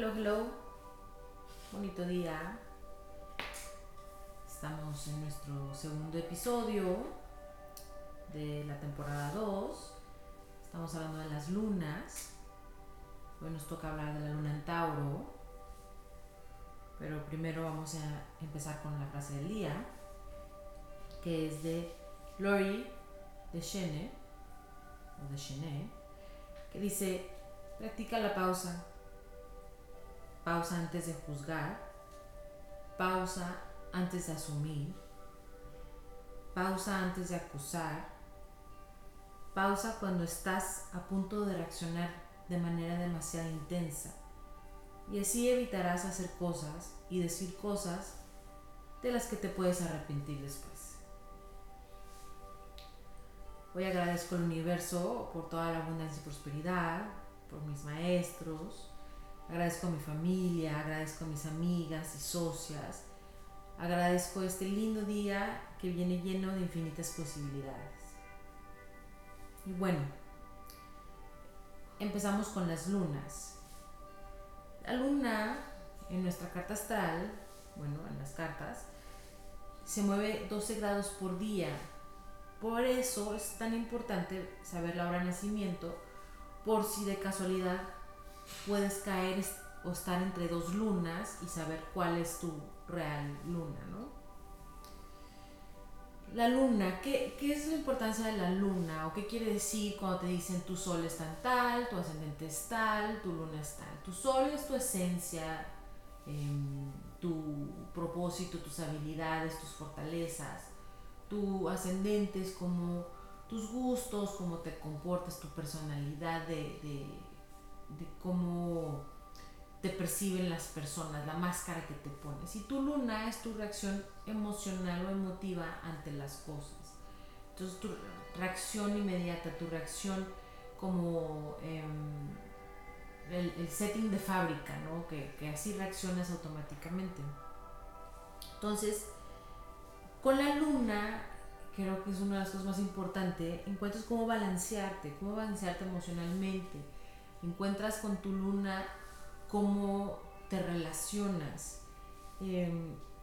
Hello, hello. Bonito día. Estamos en nuestro segundo episodio de la temporada 2. Estamos hablando de las lunas. Hoy nos toca hablar de la luna en Tauro. Pero primero vamos a empezar con la frase del día, que es de Lori de Chene, o de que dice, practica la pausa pausa antes de juzgar, pausa antes de asumir, pausa antes de acusar, pausa cuando estás a punto de reaccionar de manera demasiado intensa y así evitarás hacer cosas y decir cosas de las que te puedes arrepentir después. Hoy agradezco al universo por toda la abundancia y prosperidad, por mis maestros, Agradezco a mi familia, agradezco a mis amigas y socias. Agradezco este lindo día que viene lleno de infinitas posibilidades. Y bueno, empezamos con las lunas. La luna en nuestra carta astral, bueno, en las cartas, se mueve 12 grados por día. Por eso es tan importante saber la hora de nacimiento, por si de casualidad puedes caer o estar entre dos lunas y saber cuál es tu real luna, ¿no? La luna, ¿qué, es la importancia de la luna? ¿O qué quiere decir cuando te dicen tu sol es tan tal, tu ascendente es tal, tu luna es tal? Tu sol es tu esencia, em, tu propósito, tus habilidades, tus fortalezas. Tu ascendente es como tus gustos, cómo te comportas, tu personalidad de cómo te perciben las personas, la máscara que te pones. Y tu luna es tu reacción emocional o emotiva ante las cosas. Entonces tu reacción inmediata, tu reacción como em, el, setting de fábrica, ¿no? Que, que así reaccionas automáticamente. Entonces, con la luna, creo que es una de las cosas más importantes, encuentras cómo balancearte, cómo balancearte emocionalmente encuentras con tu luna cómo te relacionas, eh,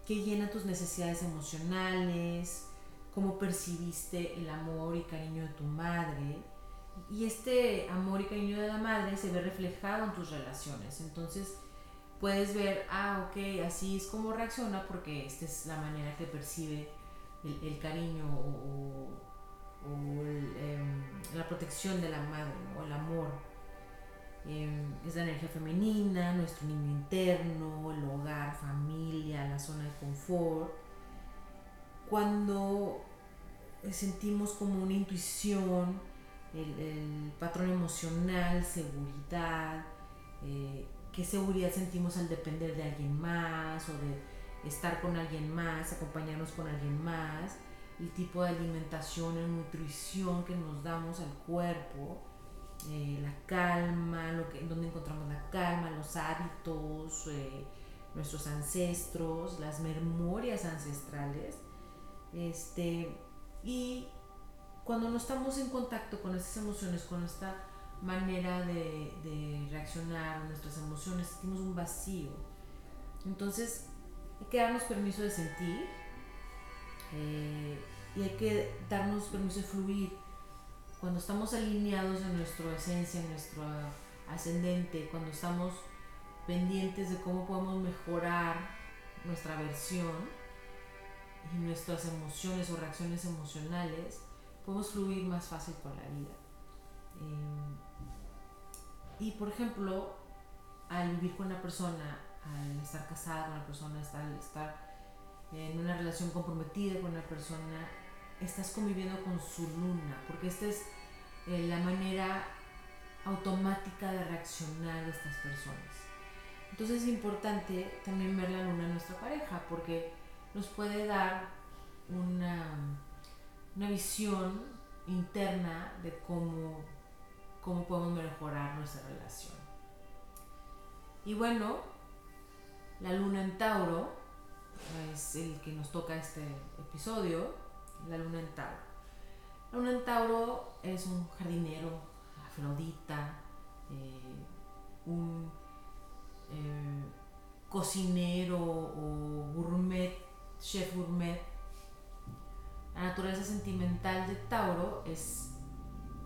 qué llena tus necesidades emocionales, cómo percibiste el amor y cariño de tu madre. Y este amor y cariño de la madre se ve reflejado en tus relaciones. Entonces puedes ver, ah, ok, así es como reacciona porque esta es la manera que percibe el, cariño o, em, la protección de la madre o el amor. Em, es la energía femenina, nuestro niño interno, el hogar, familia, la zona de confort. Cuando sentimos como una intuición, el, patrón emocional, seguridad, eh, qué seguridad sentimos al depender de alguien más o de estar con alguien más, acompañarnos con alguien más, el tipo de alimentación y nutrición que nos damos al cuerpo eh, la calma, lo donde encontramos la calma, los hábitos, eh, nuestros ancestros, las memorias ancestrales. Este, y cuando no estamos en contacto con estas emociones, con esta manera de, reaccionar a nuestras emociones, sentimos un vacío. Entonces, hay que darnos permiso de sentir eh, y hay que darnos permiso de fluir cuando estamos alineados en nuestra esencia, en nuestro ascendente, cuando estamos pendientes de cómo podemos mejorar nuestra versión y nuestras emociones o reacciones emocionales, podemos fluir más fácil por la vida. Eh, y por ejemplo, al vivir con una persona, al estar casada con una persona, al estar en una relación comprometida con una persona, estás conviviendo con su luna, porque esta es eh, la manera automática de reaccionar de estas personas. Entonces es importante también ver la luna en nuestra pareja, porque nos puede dar una, una visión interna de cómo, cómo podemos mejorar nuestra relación. Y bueno, la luna en Tauro es el que nos toca este episodio la luna en Tauro. La luna en Tauro es un jardinero, afrodita, eh, un eh, cocinero o gourmet, chef gourmet. La naturaleza sentimental de Tauro es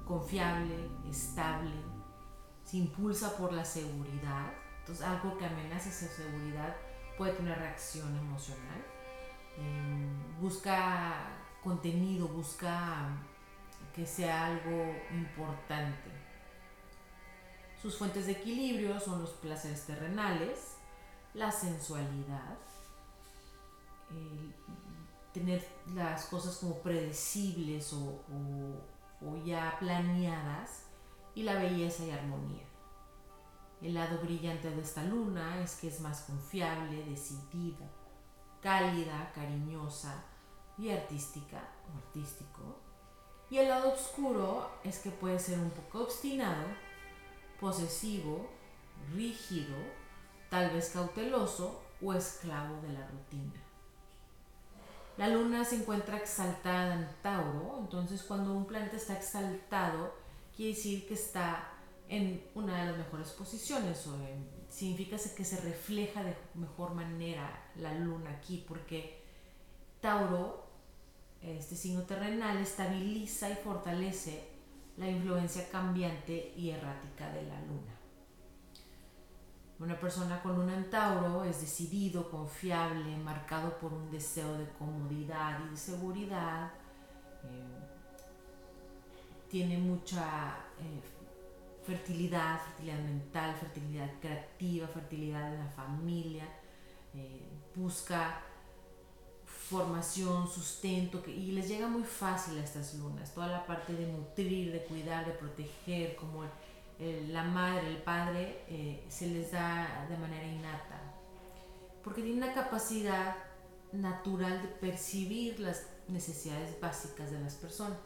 confiable, estable, se impulsa por la seguridad. Entonces algo que amenaza esa seguridad puede tener reacción emocional. Em, busca contenido, busca que sea algo importante. Sus fuentes de equilibrio son los placeres terrenales, la sensualidad, tener las cosas como predecibles o ya planeadas y la belleza y armonía. El lado brillante de esta luna es que es más confiable, decidida, cálida, cariñosa y artística o artístico. Y el lado oscuro es que puede ser un poco obstinado, posesivo, rígido, tal vez cauteloso o esclavo de la rutina. La luna se encuentra exaltada en Tauro, entonces cuando un planeta está exaltado, quiere decir que está en una de las mejores posiciones o significa que se refleja de mejor manera la luna aquí porque Tauro, este signo terrenal, estabiliza y fortalece la influencia cambiante y errática de la luna. Una persona con luna en Tauro es decidido, confiable, marcado por un deseo de comodidad y de seguridad. Eh, tiene mucha eh, fertilidad, fertilidad mental, fertilidad creativa, fertilidad en la familia, eh, busca formación, sustento, y les llega muy fácil a estas lunas, toda la parte de nutrir, de cuidar, de proteger, como la madre, el padre, eh, se les da de manera innata, porque tiene una capacidad natural de percibir las necesidades básicas de las personas.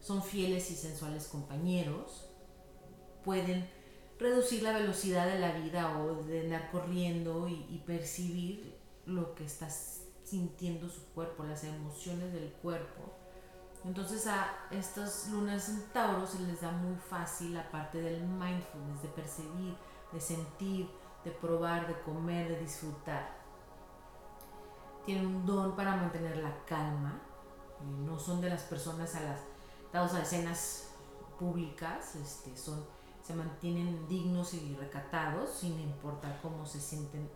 Son fieles y sensuales compañeros, pueden reducir la velocidad de la vida o de andar corriendo y, percibir lo que está sintiendo su cuerpo, las emociones del cuerpo. Entonces a estas lunas en Tauro se les da muy fácil la parte del mindfulness, de percibir, de sentir, de probar, de comer, de disfrutar. Tienen un don para mantener la calma. No son de las personas a las dados a escenas públicas, este, son, se mantienen dignos y recatados sin importar cómo se sienten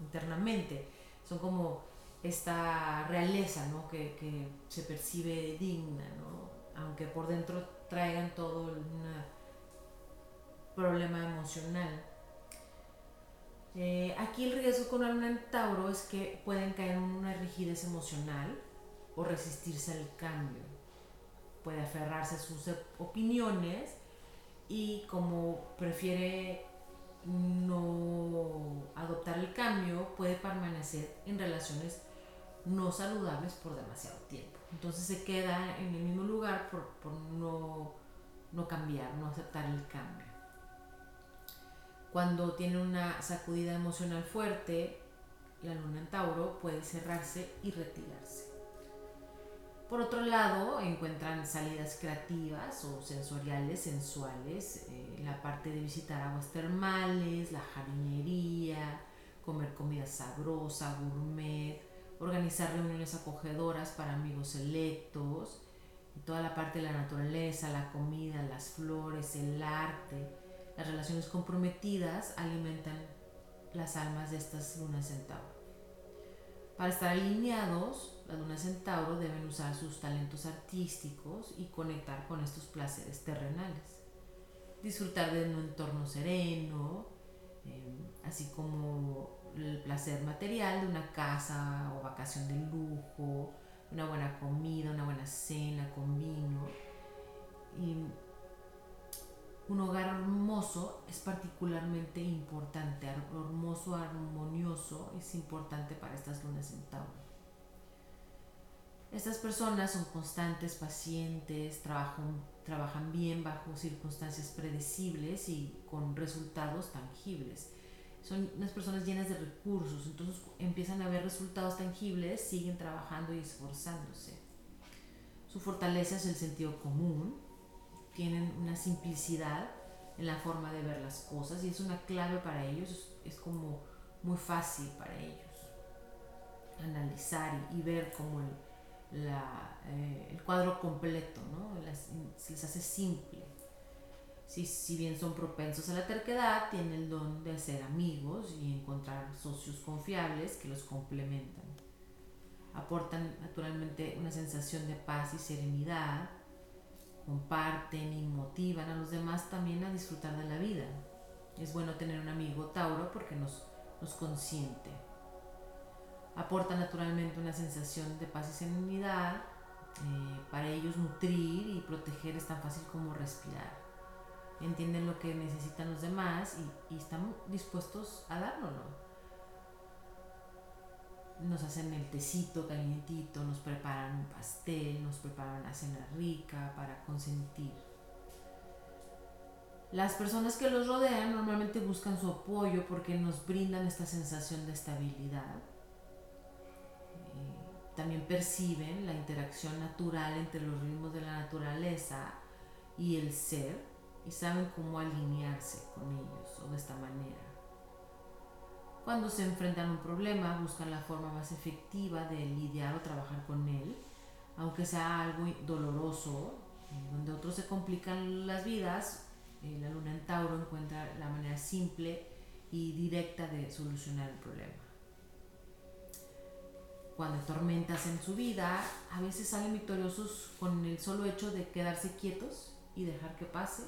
internamente. Son como esta realeza ¿no? que, que, se percibe digna, ¿no? aunque por dentro traigan todo un problema emocional. Eh, aquí el riesgo con un Tauro es que pueden caer en una rigidez emocional o resistirse al cambio puede aferrarse a sus opiniones y como prefiere no adoptar el cambio, puede permanecer en relaciones no saludables por demasiado tiempo. Entonces se queda en el mismo lugar por, no, no cambiar, no aceptar el cambio. Cuando tiene una sacudida emocional fuerte, la luna en Tauro puede cerrarse y retirarse. Por otro lado, encuentran salidas creativas o sensoriales, sensuales, eh, la parte de visitar aguas termales, la jardinería, comer comida sabrosa, gourmet, organizar reuniones acogedoras para amigos selectos, toda la parte de la naturaleza, la comida, las flores, el arte, las relaciones comprometidas alimentan las almas de estas lunas en Para estar alineados, las lunas Centauro deben usar sus talentos artísticos y conectar con estos placeres terrenales. Disfrutar de un entorno sereno, em, así como el placer material de una casa o vacación de lujo, una buena comida, una buena cena con vino. Un hogar hermoso es particularmente importante, hermoso, armonioso, es importante para estas lunas Centauro. Estas personas son constantes, pacientes, trabajan, trabajan bien bajo circunstancias predecibles y con resultados tangibles. Son unas personas llenas de recursos, entonces empiezan a ver resultados tangibles, siguen trabajando y esforzándose. Su fortaleza es el sentido común, tienen una simplicidad en la forma de ver las cosas y es una clave para ellos, es, como muy fácil para ellos analizar y, ver como el, eh, el cuadro completo, ¿no? les hace simple. Si, si bien son propensos a la terquedad, tienen el don de hacer amigos y encontrar socios confiables que los complementan. Aportan naturalmente una sensación de paz y serenidad, comparten y motivan a los demás también a disfrutar de la vida. Es bueno tener un amigo Tauro porque nos, nos consiente. Aporta naturalmente una sensación de paz y serenidad. Eh, para ellos nutrir y proteger es tan fácil como respirar. Entienden lo que necesitan los demás y, y están dispuestos a dárnoslo nos hacen el tecito calientito, nos preparan un pastel, nos preparan una cena rica para consentir. Las personas que los rodean normalmente buscan su apoyo porque nos brindan esta sensación de estabilidad. Eh, también perciben la interacción natural entre los ritmos de la naturaleza y el ser y saben cómo alinearse con ellos o de esta manera. Cuando se enfrentan a un problema, buscan la forma más efectiva de lidiar o trabajar con él, aunque sea algo doloroso, donde otros se complican las vidas, eh, la luna en Tauro encuentra la manera simple y directa de solucionar el problema. Cuando hay tormentas en su vida, a veces salen victoriosos con el solo hecho de quedarse quietos y dejar que pase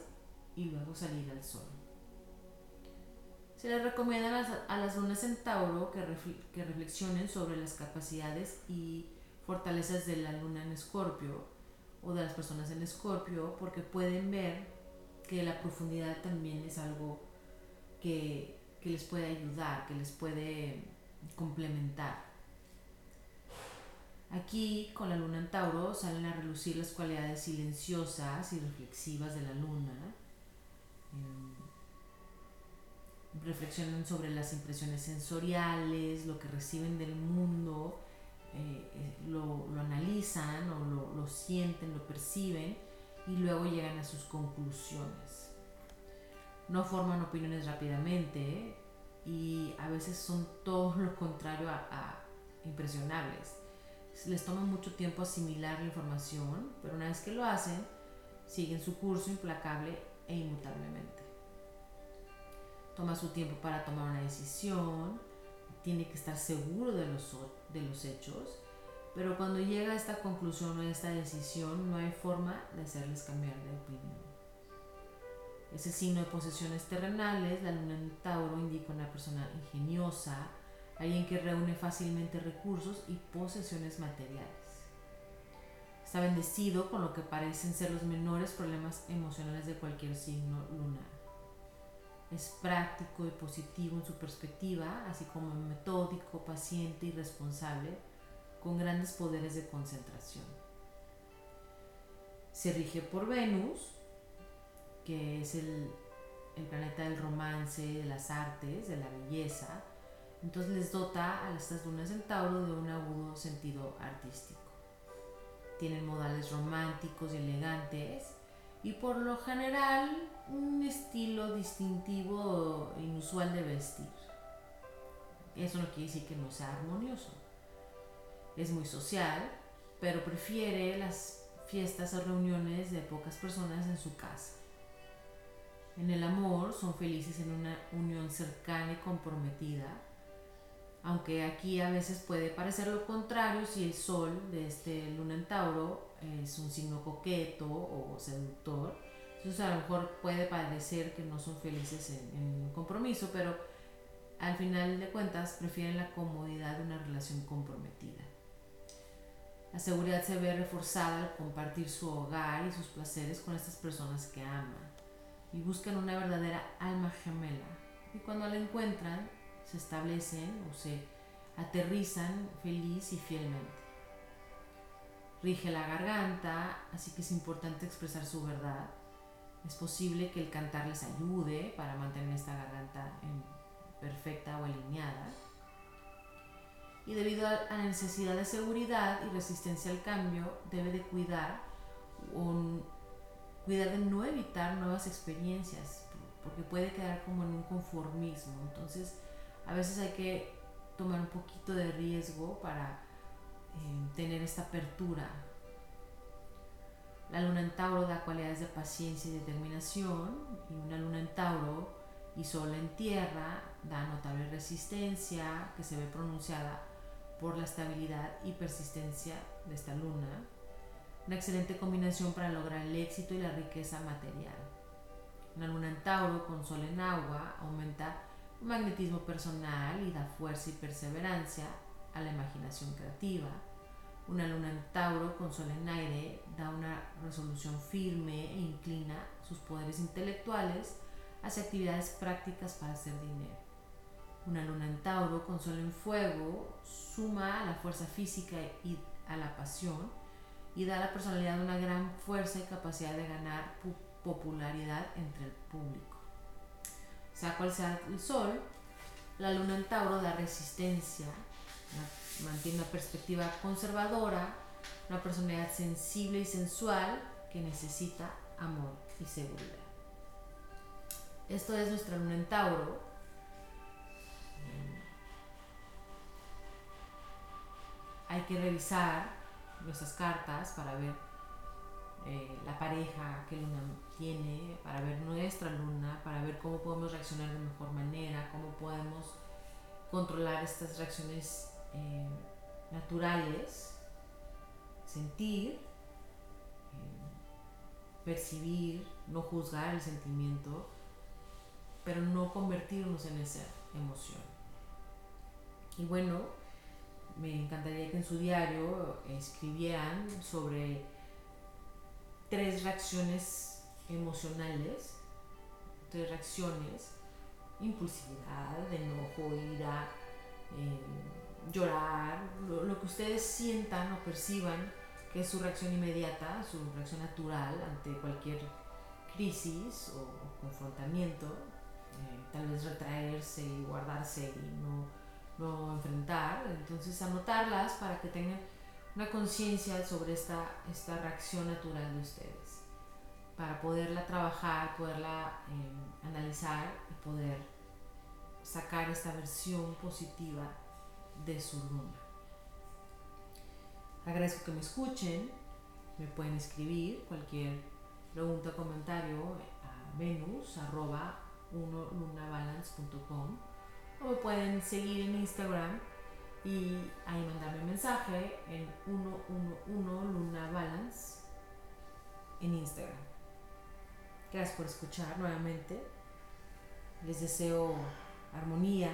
y luego salir al sol. Se les recomienda a las, lunas en Tauro que, que reflexionen sobre las capacidades y fortalezas de la luna en Escorpio o de las personas en Escorpio porque pueden ver que la profundidad también es algo que, que les puede ayudar, que les puede complementar. Aquí, con la luna en Tauro, salen a relucir las cualidades silenciosas y reflexivas de la luna. Reflexionan sobre las impresiones sensoriales, lo que reciben del mundo, eh, eh, lo, analizan o lo, sienten, lo perciben y luego llegan a sus conclusiones. No forman opiniones rápidamente y a veces son todo lo contrario a impresionables. Les toma mucho tiempo asimilar la información, pero una vez que lo hacen, siguen su curso implacable e inmutablemente toma su tiempo para tomar una decisión, tiene que estar seguro de los, de los hechos, pero cuando llega a esta conclusión o a esta decisión no hay forma de hacerles cambiar de opinión. Ese signo de posesiones terrenales, la luna en Tauro indica una persona ingeniosa, alguien que reúne fácilmente recursos y posesiones materiales. Está bendecido con lo que parecen ser los menores problemas emocionales de cualquier signo lunar. Es práctico y positivo en su perspectiva, así como metódico, paciente y responsable, con grandes poderes de concentración. Se rige por Venus, que es el, planeta del romance, de las artes, de la belleza. Entonces les dota a estas lunas en Tauro de un agudo sentido artístico. Tienen modales románticos y elegantes y por lo general un estilo distintivo e inusual de vestir. Eso no quiere decir que no sea armonioso. Es muy social, pero prefiere las fiestas o reuniones de pocas personas en su casa. En el amor son felices en una unión cercana y comprometida, aunque aquí a veces puede parecer lo contrario si el sol de este luna en Tauro es un signo coqueto o seductor entonces a lo mejor puede parecer que no son felices en, un compromiso, pero al final de cuentas prefieren la comodidad de una relación comprometida. La seguridad se ve reforzada al compartir su hogar y sus placeres con estas personas que aman y buscan una verdadera alma gemela. Y cuando la encuentran, se establecen o se aterrizan feliz y fielmente. Rige la garganta, así que es importante expresar su verdad es posible que el cantar les ayude para mantener esta garganta perfecta o alineada. Y debido a la necesidad de seguridad y resistencia al cambio, debe de cuidar, cuidar de no evitar nuevas experiencias, porque puede quedar como en un conformismo. Entonces, a veces hay que tomar un poquito de riesgo para tener esta apertura. La luna en Tauro da cualidades de paciencia y determinación y una luna en Tauro y sol en tierra da notable resistencia que se ve pronunciada por la estabilidad y persistencia de esta luna. Una excelente combinación para lograr el éxito y la riqueza material. Una luna en Tauro con sol en agua aumenta el magnetismo personal y da fuerza y perseverancia a la imaginación creativa. Una luna en Tauro con sol en aire da una resolución firme e inclina sus poderes intelectuales hacia actividades prácticas para hacer dinero. Una luna en Tauro con sol en fuego suma la fuerza física y a la pasión y da a la personalidad una gran fuerza y capacidad de ganar popularidad entre el público. Sea cual sea el sol, la luna en Tauro da resistencia, mantiene una perspectiva conservadora, una personalidad sensible y sensual que necesita amor y seguridad. Esto es nuestra luna en Tauro. Hay que revisar nuestras cartas para ver eh, la pareja que luna tiene, para ver nuestra luna, para ver cómo podemos reaccionar de mejor manera, cómo podemos controlar estas reacciones eh, naturales, sentir, eh, percibir, no juzgar el sentimiento, pero no convertirnos en esa emoción. Y bueno, me encantaría que en su diario escribieran sobre tres reacciones emocionales, tres reacciones, impulsividad, enojo, ira, eh, llorar, lo, que ustedes sientan o perciban que es su reacción inmediata, su reacción natural ante cualquier crisis o confrontamiento, eh, tal vez retraerse y guardarse y no, no enfrentar. Entonces anotarlas para que tengan una conciencia sobre esta, esta reacción natural de ustedes, para poderla trabajar, poderla eh, analizar y poder sacar esta versión positiva de su luna. Agradezco que me escuchen, me pueden escribir cualquier pregunta o comentario a venus lunabalancecom o me pueden seguir en Instagram y ahí mandarme un mensaje en 111 Luna Balance en Instagram. Gracias por escuchar nuevamente. Les deseo armonía,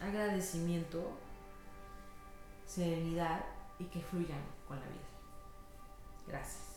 agradecimiento, serenidad y que fluyan con la vida. Gracias.